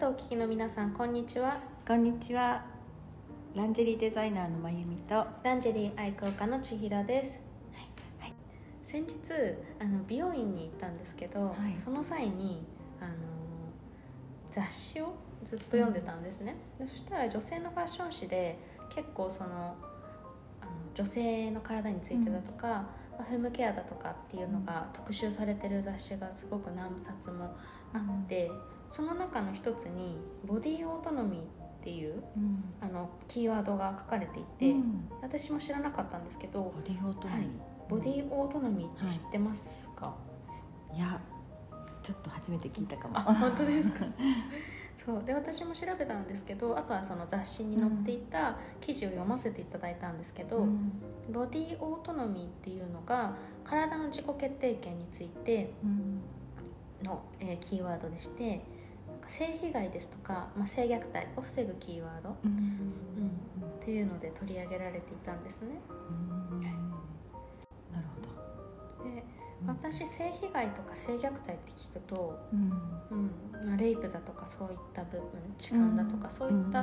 トをお聞きの皆さんこんにちは。こんにちは。ランジェリーデザイナーのまゆみと。ランジェリー愛好家の千尋です、はい先日あの美容院に行ったんですけど、はい。その際にあの雑誌をずっと読んでたんですね、でそしたら女性のファッション誌で結構そのあの女性の体についてだとか、まあフェムケアだとかっていうのが特集されてる雑誌がすごく何冊もあって、その中の一つにボディオートノミーっていううん。あのキーワードが書かれていて、うん。私も知らなかったんですけどボディオートノミー。ボディオートノミーって知ってますか、いや、ちょっと初めて聞いたかも。あ本当ですか？そう。で私も調べたんですけどあとはその雑誌に載っていた記事を読ませていただいたんですけど、うん。ボディオートノミーっていうのが体の自己決定権についてうん。の、えーキーワードでして性被害ですとか、まあ、性虐待を防ぐキーワードうん。っていうので取り上げられていたんですね。うん。なるほど。で私性被害とか性虐待って聞くと、うん。うんまあ、レイプだとかそういった部分痴漢だとか、そういった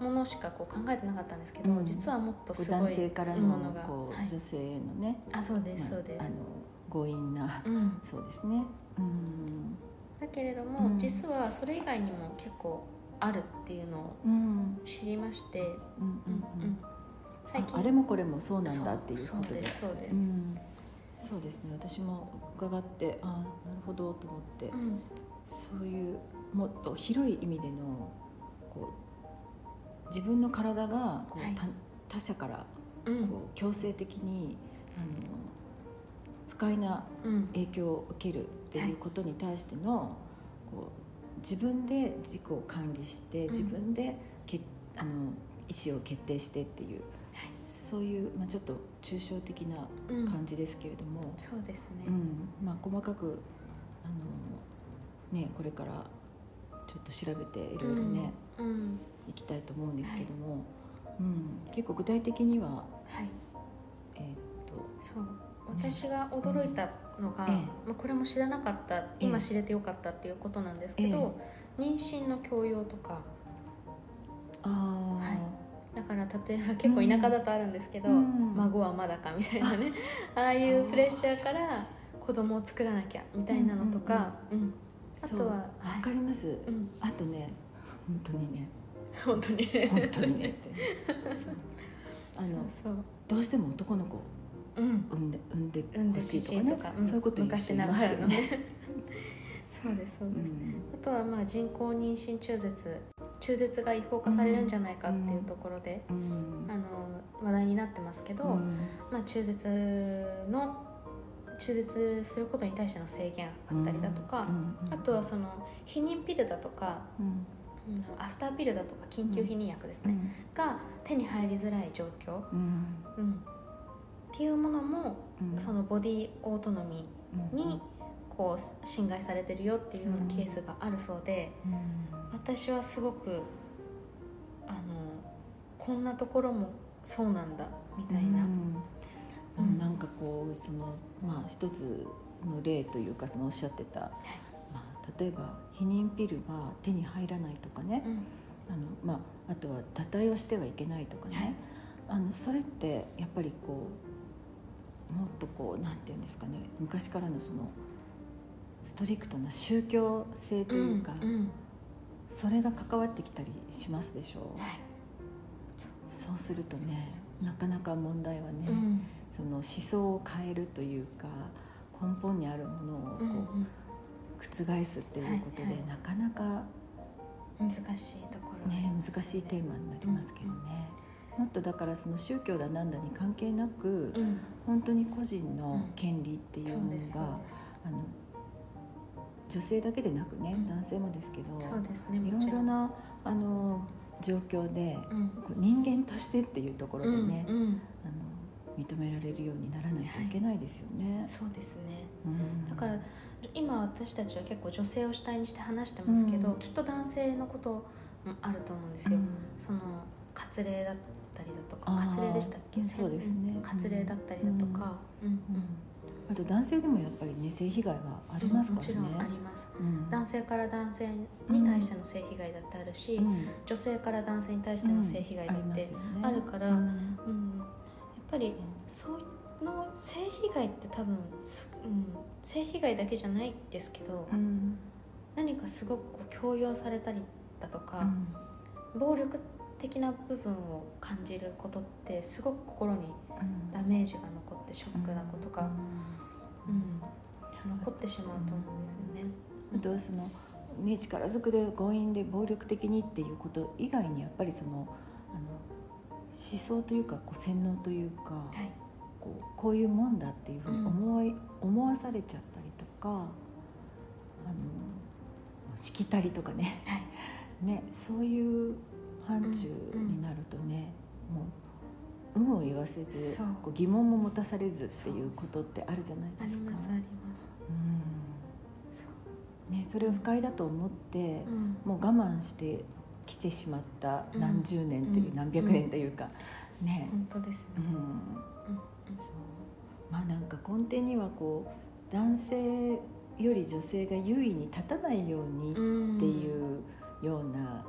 ものしかこう考えてなかったんですけど、うん。実はもっとすごい男性からのものがこうはい。女性へのね、あそうですそうです。まああ、の強引なうん、そうですね。うん。だけれども、うん。実はそれ以外にも結構あるっていうのをうん。知りまして、うんうんうん。最近。ああれもこれもそうなんだっていうことで。そうですそうです、うん。そうですね。私も伺ってああなるほどと思って、うん。そういうもっと広い意味でのこう自分の体がこう、はい。他他者からうん。こう強制的にあの不快なうん。影響を受けるっていうことに対しての、こう自分で自己を管理してうん。自分でけ、あの意思を決定してっていう、はい。そういう、まあ、ちょっと抽象的なうん。感じですけれども、そうですね、うん。まあ、細かくあの、ね、これからちょっと調べていろいろね、うん。うん。いきたいと思うんですけども、うん、結構具体的には、はい。えーっそう私が驚いたのが、ええまあ、これも知らなかった今知れてよかったっていうことなんですけど、妊娠の強要とか。とあー、はい。だから例えば結構田舎だとあるんですけど、うん。孫はまだかみたいなね。あ あいうプレッシャーから子供を作らなきゃみたいなのとか、うんあそう。とはわかります、うん、あとね本当にね。本当にね。本当にねって。あのどうしても男の子産んで産んで産んでほしいとかねそういうこと言う人いますよ昔ながらのね。ね そうですそううです、ん。あとはまあ人工妊娠中絶中絶が違法化されるんじゃないかっていうところで、うん。あの話題になってますけど、うん。まあ、中絶の中絶することに対しての制限あったりだとか、うん。あとはその避妊ピルだとか、アフターピルだとか緊急避妊薬ですね、うん。が手に入りづらい状況、うん。うん、っていうものも、うん。そのボディオートノミーにこう侵害されてるよっていうようなケースがあるそうで、うん。私はすごくあのこんなところもそうなんだみたいな、うん。なんかこうそのまあ一つの例というかそのおっしゃってた、まあ、例えば避妊ピルが手に入らないとかね、うん。あのまあ、あとは堕胎をしてはいけないとかね、はい。あのそれってやっぱりこうもっとこうなんていうんですかね昔からのそのストリクトな宗教性というか、うんうん。それが関わってきたりしますでしょう、はい。そうするとねなかなか問題はね、うん。その思想を変えるというか根本にあるものをこう、うんうん。覆すっていうことで、はいはい。なかなか難しいところね。難しいテーマになりますけどね、もっとだからその宗教だなんだに関係なく、うん。本当に個人の権利っていうものが、あの女性だけでなくね、うん。男性もですけどそうですねいろいろなあの状況で、人間としてっていうところでね、あの認められるようにならないといけないですよね。そうですね。うん。だから今私たちは結構女性を主体にして話してますけど、うん。きっと男性のこともあると思うんですよ、うん。その割礼だったりだとか割礼でしたっけ？うんそうですね。ん。割礼だったりだとか、うん。うんあと男性でもやっぱりね性被害はありますからね、もちろんあります。うん。男性から男性に対しての性被害だってあるし、うん。女性から男性に対しての性被害だって、うんあるからうん。うん。やっぱりそうの性被害って多分す、うん、性被害だけじゃないですけど、うん。何かすごくこう強要されたりだとか、うん。暴力的な部分を感じることってすごく心にうん。ダメージが残ってショックなことが、うん。残ってしまうと思うんですよね。あとはその、ね、力ずくで強引で暴力的にっていうこと以外にやっぱりそのあの思想というかこう洗脳というか、はい。こうこういうもんだっていうふうに思い、思わされちゃったりとかあのしきたりとかね。はい。ねそういう範疇になるとね、もう有無を言わせずこう疑問も持たされずっていうことってあるじゃないあですか。うん。ね、それを不快だと思って、うん。もう我慢してきてしまった何十年という、うん。何百年というか、ね、本当です。ね。うん。うんそう。まあなんか根底にはこう男性より女性が優位に立たないようにうんっていうような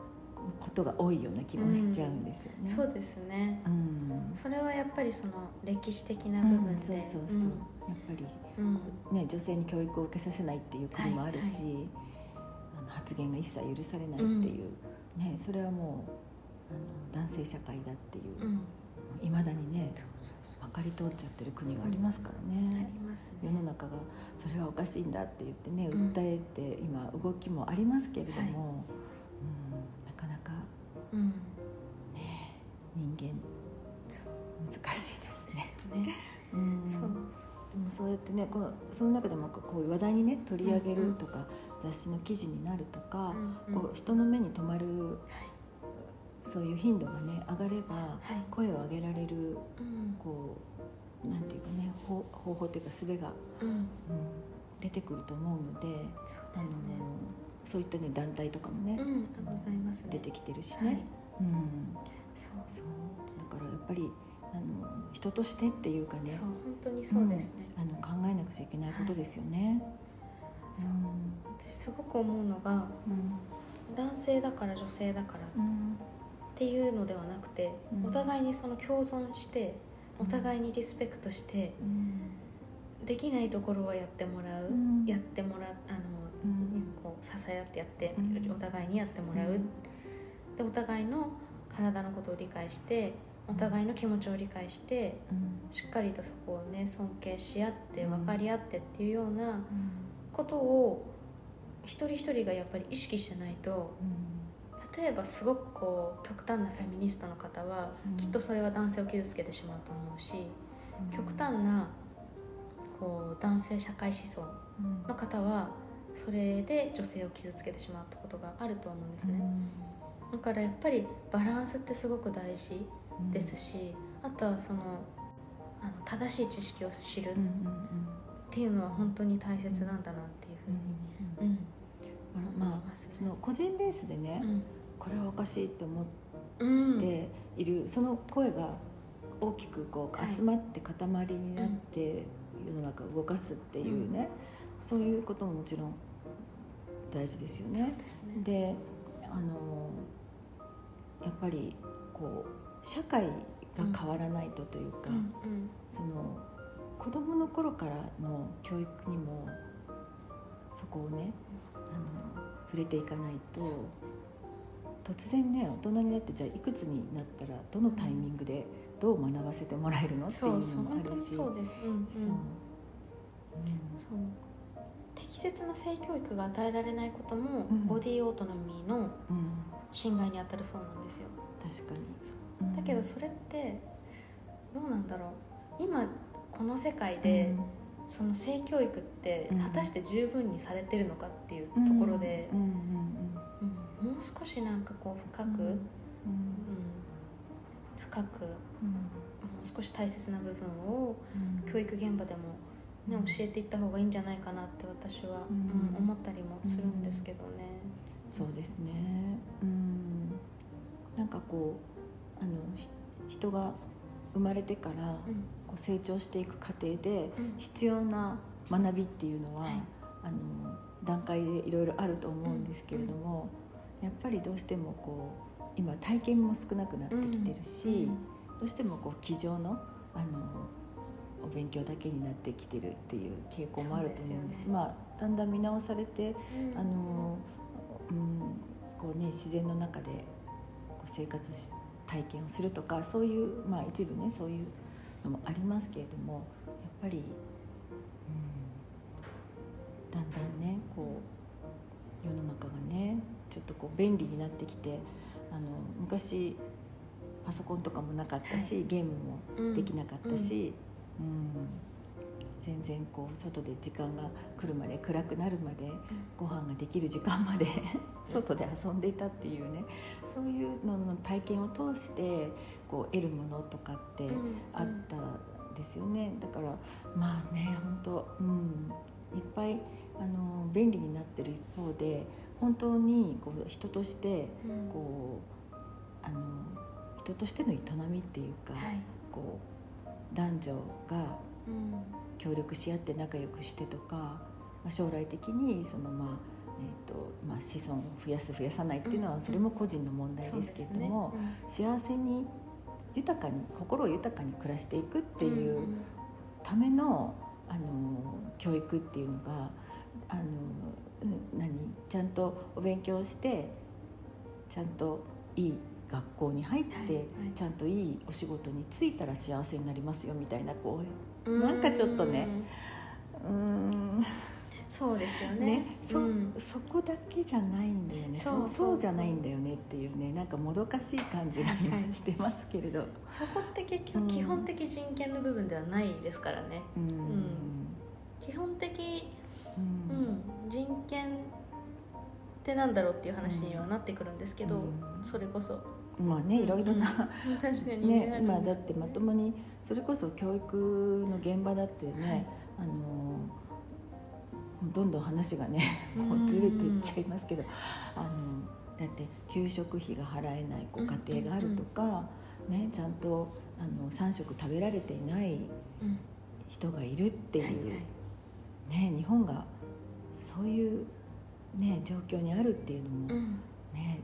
ことが多いような気もしちゃうんですよね。そうですね。うん。それはやっぱりその歴史的な部分で、うんそうそうそう、やっぱりうんうん。ね、女性に教育を受けさせないっていう国もあるし、はいあの発言が一切許されないっていう、ね、それはもうあの男性社会だっていう。うん。いま、未だにねそうそうそまかり通っちゃってる国がありますからね、ります世のね。中がそれはおかしいんだって言ってねうん。訴えて今動きもありますけれども、はいうん。ね人間。難しいですね。うん。そう。でもそうやってねこのその中でもこういう話題にね取り上げるとか、雑誌の記事になるとか、うんうん。こう人の目に留まるはい。そういう頻度がね上がればはい。声を上げられるうん。こうなんていうかね方方法というか術が、うん。うん、出てくると思うのでそうあのですね。そういったね団体とかもね、うんあございますね。出てきてるしはい。ね、うん、そうそう。だからやっぱりあの人としてっていうかね。そう本当にそうですね。あの考えなくちゃいけないことですよね。そう。私すごく思うのがうん。男性だから女性だからっうん。ていうのではなくて、うん。お互いにその共存してお互いにリスペクトしてうん。できないところはやってもらう、うん。やってもらあの、うんこう支え合ってやって、うん。お互いにやってもらう、うん。でお互いの体のことを理解してお互いの気持ちを理解してうん。しっかりとそこをね尊敬し合ってうん。分かり合ってっていうようなことを一人一人がやっぱり意識してないと例えばすごくこう極端なフェミニストの方は、うん。きっとそれは男性を傷つけてしまうと思うし極端なこう男性社会思想うんの方はそれで女性を傷つけてしまうってことがあると思うんですね、だからやっぱりバランスってすごく大事うんですし、あとはそのあの正しい知識を知るっうんうん。ていうのは本当に大切なんだなっていうふうに、うんまあその個人ベースでね、これはおかしいと思っうんうん。ている、その声が大きくこはい。う集まって塊になって世の中を動かすっていうね、そういうことももちろん大事ですよね。ですね。であのやっぱりこう社会が変わらないとというか、うんうん。その子どもの頃からの教育にもそこをねあの触れていかないと突然ね大人になってじゃあいくつになったらどのタイミングでどう学ばせてもらえるのっていうのもあるし。そうです。うんうん切な性教育が与えられないことも、うん。ボディオートノミーの侵害に当たるそうなんですよ。確かに。だけどそれってどうなんだろう。今この世界で、その性教育ってうん。果たして十分にされてるのかっていうところでもう少しなんかこう深く、うん。深くもう少し大切な部分をうん。教育現場でも、ね、教えていった方がいいんじゃないかなって私は、うんうん思ったりもするんですけどね。そうですね。うん。なんかこうあのひ人が生まれてからうん。こう成長していく過程でうん。必要な学びっていうのは、はい。あの段階でいろいろあると思うんですけれども、やっぱりどうしてもこう今体験も少なくなってきてるし、どうしてもこう机上のあのお勉強だけになってきてるっていう傾向もあると思うんです。ね。まあだんだん見直されてうん。あの、うんこうね、自然の中でこう生活し体験をするとかそういう、まあ、一部ねそういうのもありますけれどもやっぱり、うん、だんだんねこう世の中がねちょっとこう便利になってきてあの昔パソコンとかもなかったし、ゲームもできなかったし、うん全然こう外で時間が来るまで暗くなるまでご飯ができる時間まで外で遊んでいたっていうねそういうのの体験を通してこう得るものとかってあったんですよね。だからまあね本当うん。いっぱいあの便利になってる一方で本当にこう人としてうん。こうあの人としての営みっていうか、はい。こう男女がうん。協力し合って仲良くしてとか、まあ、将来的にその、まあえーとまあ、子孫を増やす増やさないっていうのうん。はそれも個人の問題ですけれども、幸せに豊かに心を豊かに暮らしていくっていうためのあの教育っていうのがあのうん何？ちゃんとお勉強してちゃんといい学校に入って、はいはい。ちゃんといいお仕事に就いたら幸せになりますよみたいなこううん。なんかちょっとねうーんそうですよね。ねそうん。そこだけじゃないんだよね。そううそそうじゃないんだよねっていうねなんかもどかしい感じがはいはい今してますけれど、そこって結うん。局基本的人権の部分ではないですからね。うん。基本的、ってなんだろうっていう話にはなってくるんですけど、うん。それこそ。まあねいろいろな、うん。確かにね、あるん今だってまともにそれこそ教育の現場だってね、あのどんどん話がねこうずれていっちゃいますけどあのだって給食費が払えないご家庭があるとか、ね、ちゃんとあの3食食べられていないうん。人がいるっていう、はいはい。ね、日本がそういう、ね、状況にあるっていうのも、うん。ね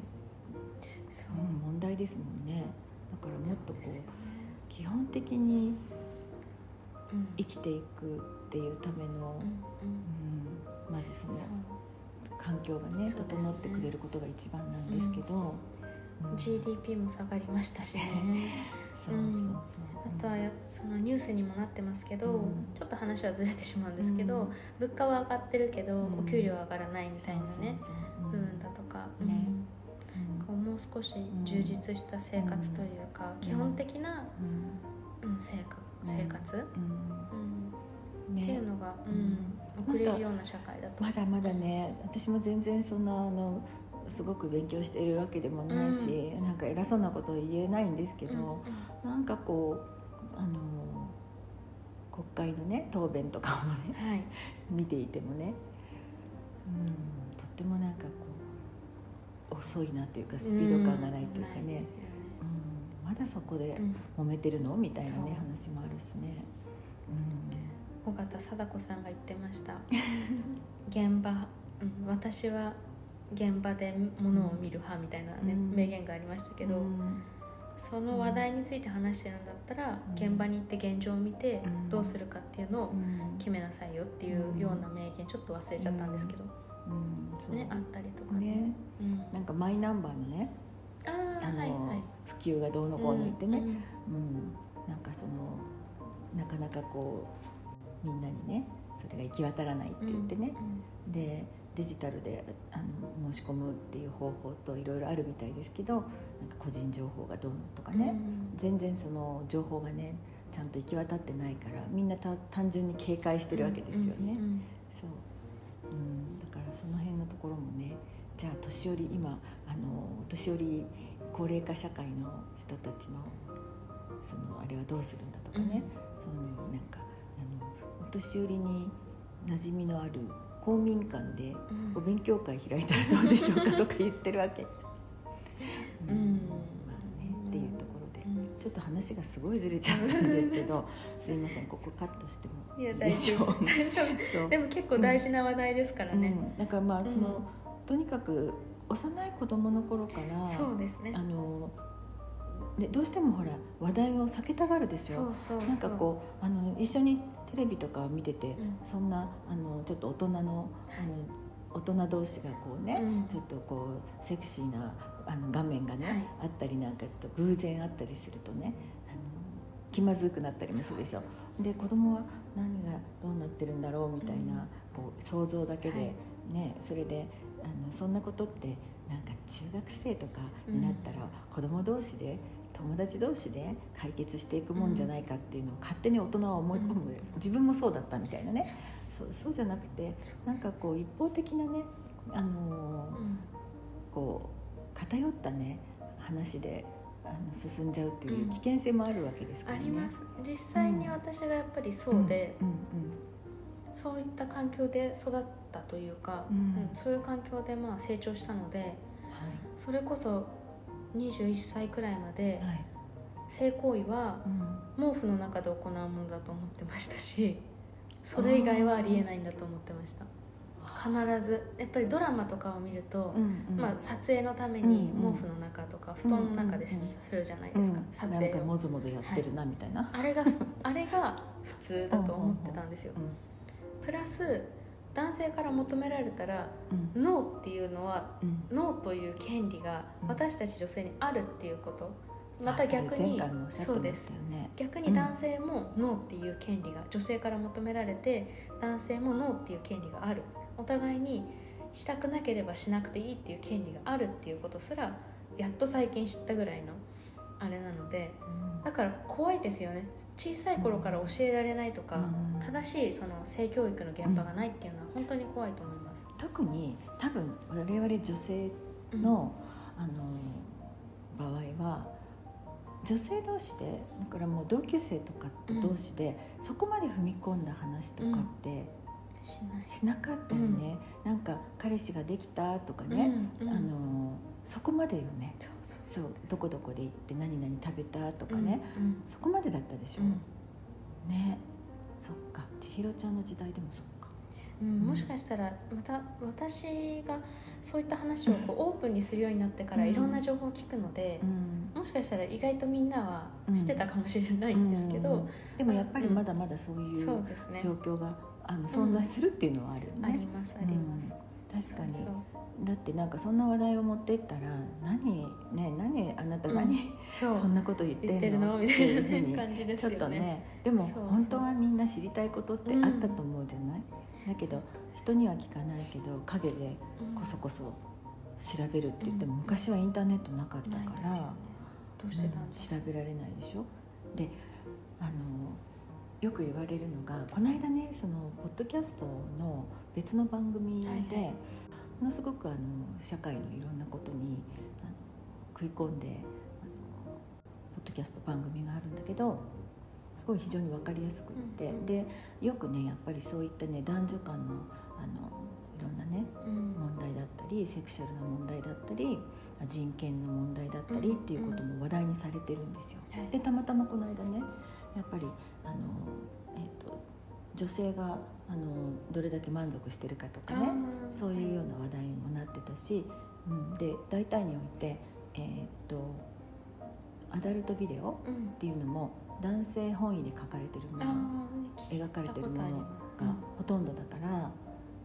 そううん、問題ですもんね。だからもっとこうね。基本的にうん。生きていくっていうための、うんうん。うんまずその環境がね整ってくれることが一番なんですけど、うん。GDP も下がりましたしね そうそうそう、あとはやっぱそのニュースにもなってますけど、うん。ちょっと話はずれてしまうんですけど、うん。物価は上がってるけど、うん。お給料は上がらないみたいなね部分だとか、ねうん。こうもう少し充実した生活というか、うん。基本的な、うん。うん、生活生活、うん。うん。ね。っていうのが、ううん。ん送れるような社会だと。まだまだね私も全然そんなあのすごく勉強しているわけでもないし、なんか偉そうなこと言えないんですけど、うんなんかこうあの国会のね答弁とかもねはい。見ていてもね、うん、とってもなんかこう遅いなというかスピード感がないというかね。んないです、よね。うん、まだそこでうん。揉めてるの？みたいなね話もあるしね。尾形貞子さんが言ってました。現場、うん、私は現場でものを見る派みたいなね、うん。名言がありましたけど、うん。その話題について話してるんだったら、うん。現場に行って現状を見てうん。どうするかっていうのをうん。決めなさいよっていうような名言ちょっと忘れちゃったんですけど、うん。ねあったりとかね。ね。うん、なんかマイナンバーのねああの、あはいはい。普及がどうのこうの言ってね、うんうん。なんかそのなかなかこうみんなにねそれが行き渡らないって言ってね、でデジタルであの申し込むっていう方法といろいろあるみたいですけどなんか個人情報がどうのとかうん。ね、全然その情報がねちゃんと行き渡ってないからみんなた単純に警戒してるわけですよね。うんうんそう、うん、だからその辺のところもねじゃあ年寄り今あのお年寄り高齢化社会の人たちのそのあれはどうするんだとかね、そういうなんかあのお年寄りに馴染みのある公民館でうん。お勉強会開いたらどうでしょうかとか言ってるわけ。うん。まあねっていうところで。うん。ちょっと話がすごいずれちゃったんですけど すいませんここカットしてもいや大丈夫。そう。でも結構大事な話題ですからね、うん、だからまあその、うんとにかく幼い子供の頃からそうですね。あのでどうしてもほら話題を避けたがるでしょ。う。なんかこうあの一緒にテレビとか見てて、ん。そんなあのちょっと大人のあの大人同士がこうね、うん。ちょっとこうセクシーなあの画面がね、はい。あったりなんかと偶然あったりするとねあの気まずくなったりもするでしょ。で子供は何がどうなってるんだろうみたいな、うん。こう想像だけで、はい。ねそれであのそんなことってなんか中学生とかになったら、子供同士で友達同士で解決していくもんじゃないかっていうのを勝手に大人は思い込む、うん自分もそうだったみたいなね。そうそうじゃなくてなんかこう一方的なね、あのーうん。こう偏ったね話であの進んじゃうっていううん。危険性もあるわけですからね。あります。実際に私がやっぱりそうで、うん。うんそういった環境で育ったというか、うん。うん。そういう環境でまあ成長したのでそれこそ21歳くらいまではい。はい性行為はうん。毛布の中で行うものだと思ってましたしそれ以外はありえないんだと思ってました。必ず。やっぱりドラマとかを見ると、うんうん。まあ、撮影のためにうんうん。毛布の中とか布団の中でするじゃないうんですか、撮なんか影をもぞもぞやってるなみたいな。あれがあれが普通だと思ってたんですよ。うん。プラス男性から求められたらうん。ノーっていうのはうん。ノーという権利がうん。私たち女性にあるっていうこと。またあそれ逆に前回もおっしゃってましそうです。たよね。逆に男性もノーっていう権利が女性から求められて男性もノーっていう権利がある。お互いにしたくなければしなくていいっていう権利があるっていうことすらやっと最近知ったぐらいのあれなのでうん。だから怖いですよね。小さい頃から教えられないとか、うん。正しいその性教育の現場がないっていうのは本当に怖いと思います。特に多分我々女性の,、あの場合は女性同士でだからもう同級生とかと同士で、そこまで踏み込んだ話とかってしない。しなかったよね、なんか彼氏ができたとかね、うんうん。あのそこまでよね。そうどこどこで行って何々食べたとかね、うんそこまでだったでしょ、うん。ね。そっか。千尋ちゃんの時代でもそっか。うん。もしかしたらまた私がそういった話をこうオープンにするようになってからうん。いろんな情報を聞くので、うん。もしかしたら意外とみんなはしてたかもしれないんですけど、うん。でもやっぱりまだまだそういう状況があの存在するっていうのはあるよありね。ますあります、確かに。そうだってなんかそんな話題を持ってったら何ね何あなた何、そう。そんなこと言ってんの？っての？みたいいうふうにな感じですちょっとね。でもそうそう。本当はみんな知りたいことってあったと思うじゃない、だけど人には聞かないけど陰でうん。こそこそ調べるって言っても、昔はインターネットなかったから、ね。どうしてたん調べられないでしょ？であのよく言われるのがこの間ねそのポッドキャストの別の番組で、はいはい。ものすごくあの社会のいろんなことにあの食い込んでポッドキャスト番組があるんだけどすごい非常に分かりやすくって、うんうん。でよくねやっぱりそういったね男女間のあのいろんなねうん。問題だったりセクシャルな問題だったり人権の問題だったりうん。っていうことも話題にされてるんですよ。はい。でたまたまこの間ねやっぱりあの、えー、と女性があのどれだけ満足してるかとかねそういうような話題にもなってたし、うん、で大体において、えー、とアダルトビデオうん。っていうのも男性本位で描かれてるもあの描かれてるものがほとんどだから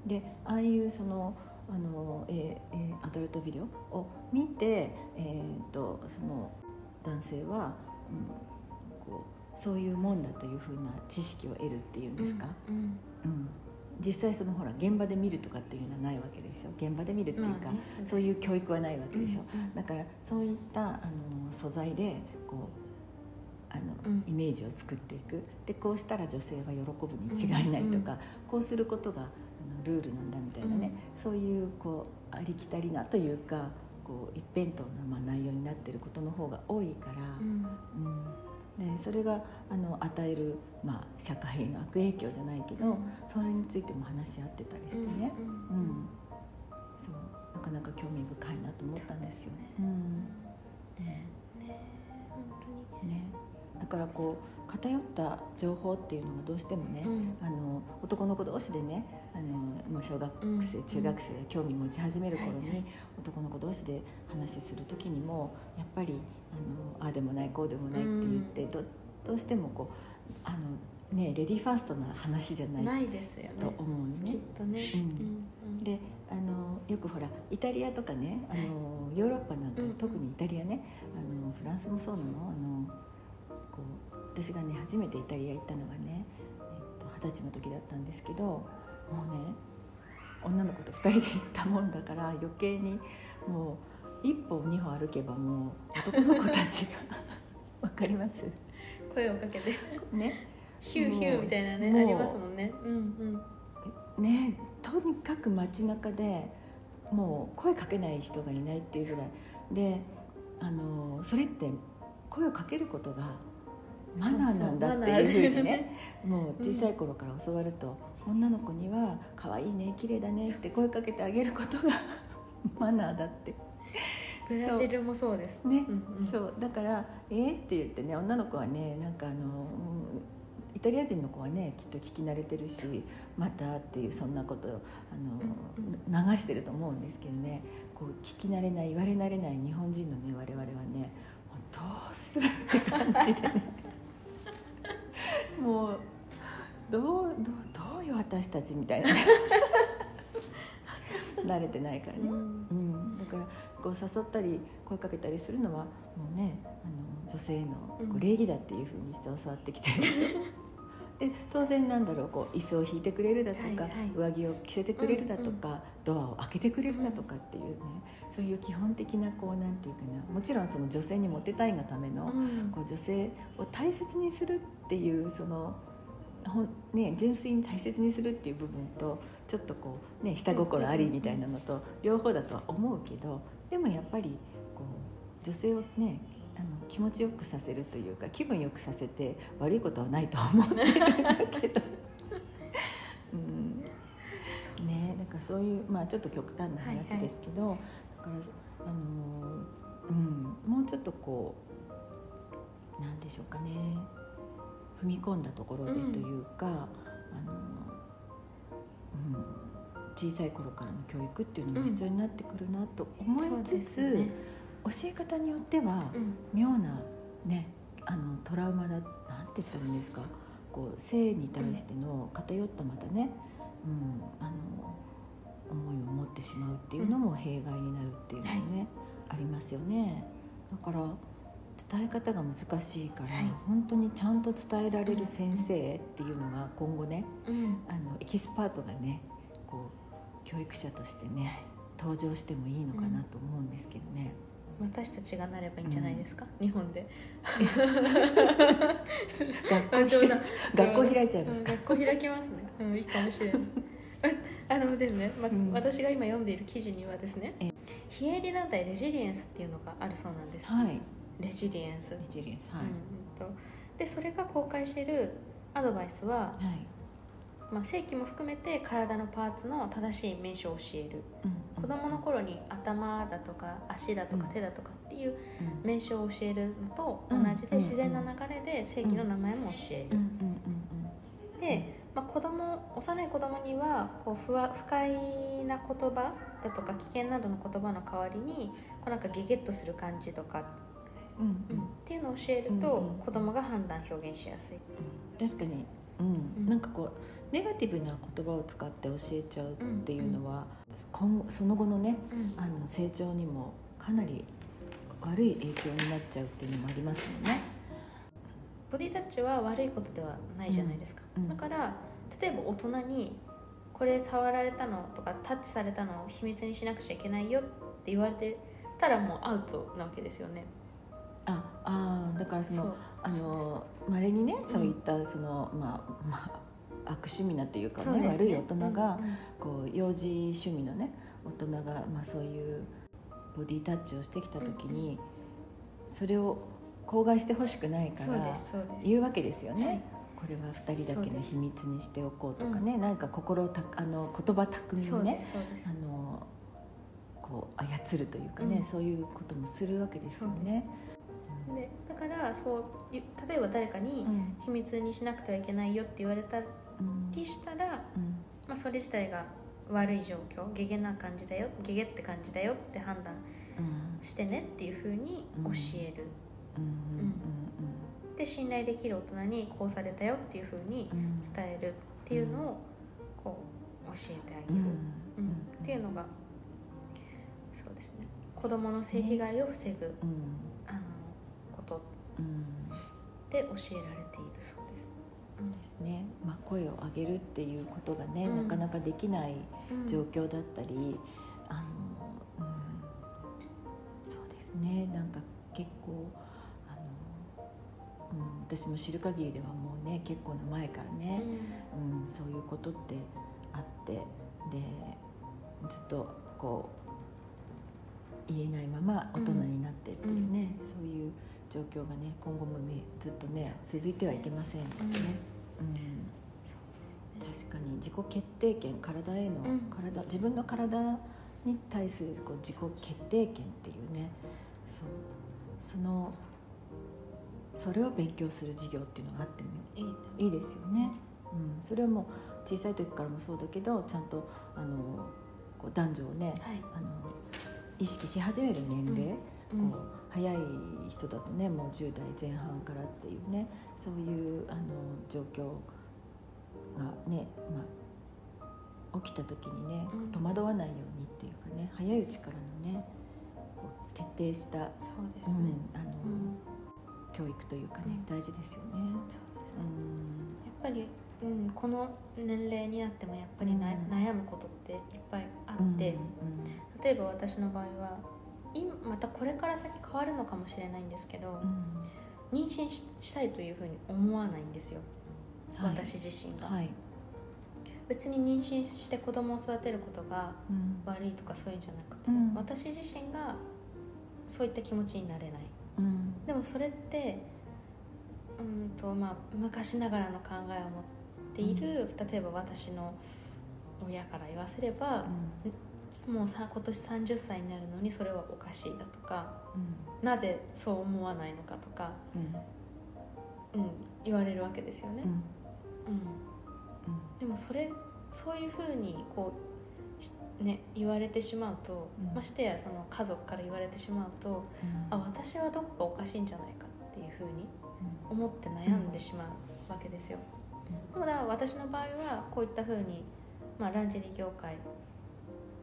でああいうそのあの、えーえーアダルトビデオを見て、えー、とその男性は、うん、そういうもんだというふうな知識を得るっていうんですか、うんうん。うん。実際そのほら現場で見るとかっていうのはないわけですよ。現場で見るっていうか、まあねそういう教育はないわけでしょ、うんうん。だからそういったあの素材でこうあの、うん。イメージを作っていく。でこうしたら女性は喜ぶに違いないとか、うんこうすることがあのルールなんだみたいなね、そういうこうありきたりなというかこう一辺倒なまあ内容になっていることの方が多いから、うんうん、でそれがあの与える、まあ、社会への悪影響じゃないけど、うん。それについても話し合ってたりしてね、うんうんそう。なかなか興味深いなと思ったんですよ。ね。うん。ね。本当に。ね、だからこう偏った情報っていうのがどうしてもね、うん。あの男の子同士でねあの、まあ、小学生、うん中学生が興味持ち始める頃に、男の子同士で話する時にもやっぱりあのああでもないこうでもないって言って、どどうしてもこうあの、ね、レディーファーストな話じゃないないですよね。と思うのきっね。とね、うん。うんであのよくほらイタリアとかねあの、ヨーロッパなんか、うん。特にイタリアねあのフランスもそうなの。あのこう私がね初めてイタリア行ったのがねえっと二十歳の時だったんですけどもうね女の子と2人で行ったもんだから余計にもう一歩二歩歩けばもう男の子たちが わかります？声をかけて。ね。ヒューヒューみたいなねありますもんね。うんうん。ねとにかく街中でもう声かけない人がいないっていうぐらい。であのそれって声をかけることがマナーなんだっていうふうにね。もう小さい頃から教わると、女の子には「可愛いね綺麗だね」って声かけてあげることが マナーだって。ブラジルもそうです。ね、うんうん。そう。だから「えーって言ってね女の子はねなんかあの、うんイタリア人の子はねきっと聞き慣れてるし「また」っていうそんなことをあの、流してると思うんですけどねこう聞き慣れない言われ慣れない日本人のね我々はねもうどうするって感じでね。もうどうどうどうよ私たちみたいな。慣れてないからね。うん。うん、だからこう誘ったり声かけたりするのはもうねあの女性のこうんう礼儀だっていうふうにして教わってきてるでしょ。で当然なんだろうこう椅子を引いてくれるだとか、はいはい。上着を着せてくれるだとか、ドアを開けてくれるだとかっていうねそういう基本的なこうなんていうかな。もちろんその女性にモテたいがための、うん。こう女性を大切にするっていうそのほん、ね、純粋に大切にするっていう部分とちょっとこう、ね、下心ありみたいなのと両方だとは思うけどでもやっぱりこう女性をねあの気持ちよくさせるというか気分よくさせて悪いことはないと思ってるんだけど。うん。ね、なんかそういう、まあ、ちょっと極端な話ですけど、だから、あのーうん、もうちょっとこうなんでしょうかね踏み込んだところでというか、あのーうん、小さい頃からの教育っていうのも必要になってくるなと思いつつ、そうですね。教え方によってはうん。妙な、ね、あのトラウマだなんて言ったらいいんですか？こう性に対しての偏ったまたね、うん、あの思いを持ってしまうっていうのも弊害になるっていうのもね、ありますよね。だから伝え方が難しいから、はい。本当にちゃんと伝えられる先生っていうのが今後ねうん。あのエキスパートがねこう教育者としてね登場してもいいのかなと思うんですけどね。私たちがなればいいんじゃないですか、日本で。学校学校開いちゃいますか？うん学校開きますね、うん、いいかもしれない。あのですね、まあうん。私が今読んでいる記事にはですねえ。非営利団体レジリエンスっていうのがあるそうなんです、はい。レジリエンス、レジリエンスはい。うんうんとでそれが公開しているアドバイスは、はい。まあ、性器も含めて体のパーツの正しい名称を教える。うん子供の頃に頭だとか足だとかうん。手だとかっていううん。名称を教えるのと同じでうん。自然な流れで性器の名前も教える。うんうんで、まあ、子供幼い子供にはこう不わ不快な言葉だとか危険などの言葉の代わりにこうなんかゲゲッとする感じとか、っていうのを教えると、子供が判断表現しやすい。確かに、うん。うん。なんかこうネガティブな言葉を使って教えちゃうっていうのは、その後のねうん。あの成長にもかなり悪い影響になっちゃうっていうのもありますよね。ボディタッチは悪いことではないじゃないですか、だから例えば大人にこれ触られたのとかタッチされたのを秘密にしなくちゃいけないよって言われてたらもうアウトなわけですよねああーだからそのあのまれにねそういったその、まあまあ悪趣味なっていうかねね。悪い大人が、うんうん。こう幼児趣味のね大人が、まあ、そういうボディタッチをしてきた時に、それを口外してほしくないから言うわけですよね。はい。これは2人だけの秘密にしておこうとかね、なんか心をたあの言葉巧みにねあのこう操るというかね、うん。そういうこともするわけですよね。でだからがそうい例えば誰かにうん。秘密にしなくてはいけないよって言われたうんりしたら、うん。まあ、それ自体が悪い状況ゲゲな感じだよゲゲって感じだよって判断うん。してねっていうふうに教える、で信頼できる大人にこうされたよっていうふうに伝えるっていうのをこう教えてあげる、うん。うん。っていうのがそうですね。子どもの性被害を防ぐで教えられているそうです。ですね、まあ、声を上げるっていうことがね、うん。なかなかできないうん。状況だったり、あの、うん、そうですね。なんか結構あの、うん、私も知る限りではもうね結構な前からね、うん、そういうことってあってでずっとこう言えないまま大人になってっていうね、そういう状況がね今後もねずっとね続いてはいけませんのでね。うん。確かに自己決定権体への、うん。体自分の体に対するこう自己決定権っていうね。そう。そのそれを勉強する授業っていうのがあってもいいいいですよね、うん、それはもう小さい時からもそうだけどちゃんとあのこう男女をねはい。あの意識し始める年齢、うん。こう早い人だとねもう10代前半からっていうねそういうあの状況がね、まあ、起きた時にねうん。戸惑わないようにっていうかね早いうちからのねこう徹底した、そうですね。うんあのうん。教育というかねうん。大事ですよね。そうですうん。やっぱり、うん、この年齢になってもやっぱりな、うん。悩むことっていっぱいあって、うん。例えば私の場合は今またこれから先変わるのかもしれないんですけど、うん。妊娠ししたいというふうに思わないんですよ、はい。私自身が、はい、別に妊娠して子供を育てることがうん。悪いとかそういうんじゃなくて、うん。私自身がそういった気持ちになれない。うん。でもそれってうんと、まあ、昔ながらの考えを持っている、例えば私の親から言わせれば、もうさ今年30歳になるのにそれはおかしいだとかうん。なぜそう思わないのかとか、うん。うん、言われるわけですよね。うん。うん。うん。でもそれそういうふうにこうしね言われてしまうと、うん。ましてやその家族から言われてしまうと、あ私はどこかおかしいんじゃないかっていうふうに思って悩んでしまうわけですよ。でもだから私の場合はこういったふうに、まあ、ランジェリー業界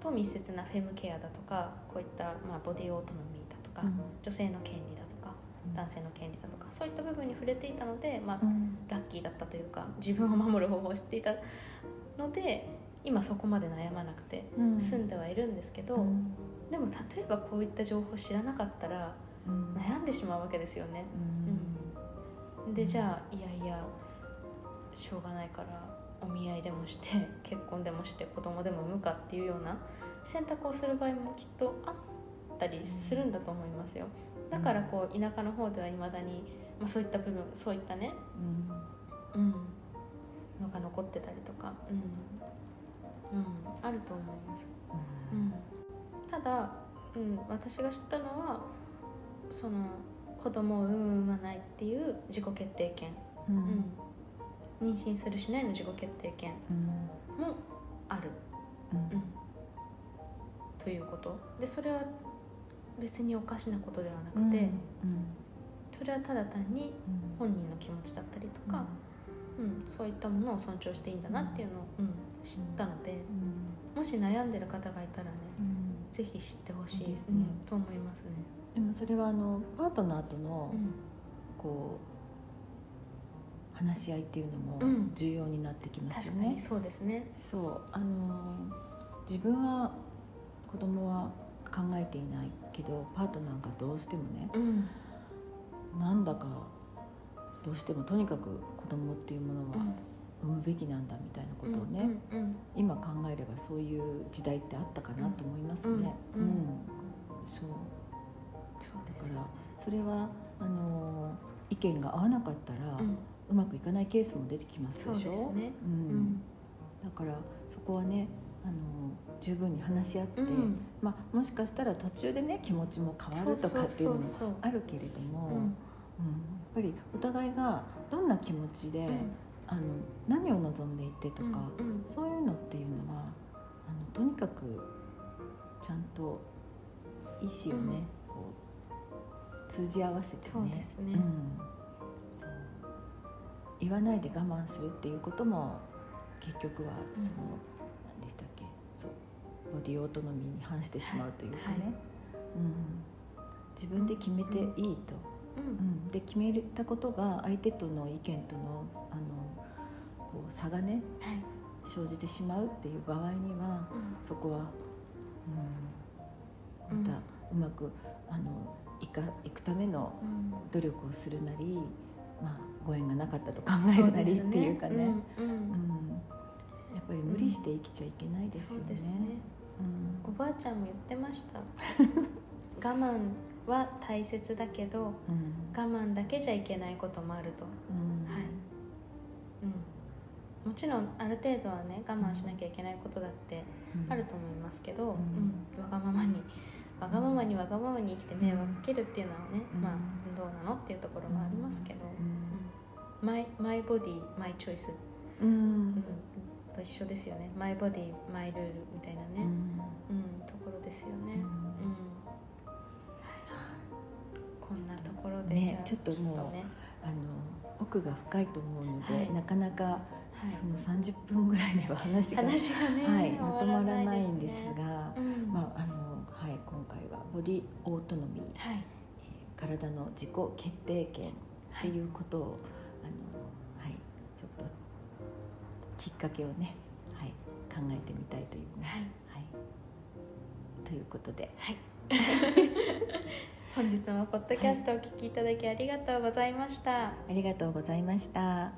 と密接なフェムケアだとかこういった、まあ、ボディオートノミーだとか、うん。女性の権利だとか男性の権利だとかそういった部分に触れていたので、まあう、ん。ラッキーだったというか自分を守る方法を知っていたので今そこまで悩まなくてうん。済んではいるんですけど、うん。でも例えばこういった情報を知らなかったらうん。悩んでしまうわけですよね。うん。でじゃあいやいやしょうがないからお見合いでもして 結婚でもして子供でも産むかっていうような選択をする場合もきっとあったりするんだと思いますよ。だからこう田舎の方ではいまだに、まあ、そういった部分そういったね、うん。うん、のが残ってたりとか、うんうん、あると思います、うん、ただ、うん、私が知ったのはその子供を産む産まないっていう自己決定権。うん。うん、妊娠するしないの自己決定権うん。もある、うん。うん、ということ。でそれは別におかしなことではなくて、うん。それはただ単にうん。本人の気持ちだったりとか、うん。そういったものを尊重していいんだなっていうのを、うん。知ったのでうん。もし悩んでる方がいたらねうん。ぜひ知ってほしい。ですね。うん。と思いますね。でもそれはあのパートナーとのうん。こう話し合いっていうのもうん。重要になってきますよね。確かに。そうですね。そう。あの自分は子供は考えていないけどパートナーがどうしてもねうん。なんだかどうしてもとにかく子供っていうものはうん。産むべきなんだみたいなことをね、うんうん今考えればそういう時代ってあったかなと思いますね。うんうんそう。そうですよだからそれはあの意見が合わなかったら、うんうまくいかないケースも出てきますでしょ？ですね。ううん。んだからそこはねあの十分に話し合って、うん。まあ、もしかしたら途中でね気持ちも変わるとかっていうのもあるけれども、うん。うん。ぱりお互いがどんな気持ちで、あの何を望んでいてとか、うんうん。そういうのっていうのはあのとにかくちゃんと意思をね、うん。こう通じ合わせてね。そうですね。う言わないで我慢するっていうことも結局はうん。その、何でしたっけそうボディオートノミーに反してしまうというかね、はい。うん、自分で決めていいと。うん。うん、で決めたことが相手との意見とのあのこう差がねはい。生じてしまうっていう場合にはうん。そこは、うん、またうまくあのいかいくためのうん。努力をするなり、まあ、ご縁がなかったと考えるなりっていうかね。ね。うんうん。うん。やっぱり無理して生きちゃいけないですよね。そうですね。うん。おばあちゃんも言ってました。我慢は大切だけどうん。我慢だけじゃいけないこともあると、うん。はい。うん、もちろんある程度はね我慢しなきゃいけないことだってうん。あると思いますけど、ん。うん。わがままにわがままにわがままに生きて迷惑かけるっていうのはね、うん。まあどうなのっていうところもありますけど、マイマイボディマイチョイス、うん。うん、と一緒ですよね。マイボディマイルールみたいなね、うん。うん。ところですよね、うん。うん。こんなところで、ねちょっともうね。あの奥が深いと思うので、はい。なかなかはい。その30分ぐらいでは話が、話がね、はい、まとまらないんですね。が、うん。まああのボディオートノミー、はい。えー体の自己決定権っていうことを、あのはい、ちょっときっかけをね、はい、考えてみたいというね、はい。はい、ということで。はい。本日もポッドキャストをお聞きいただきありがとうございました、ありがとうございました。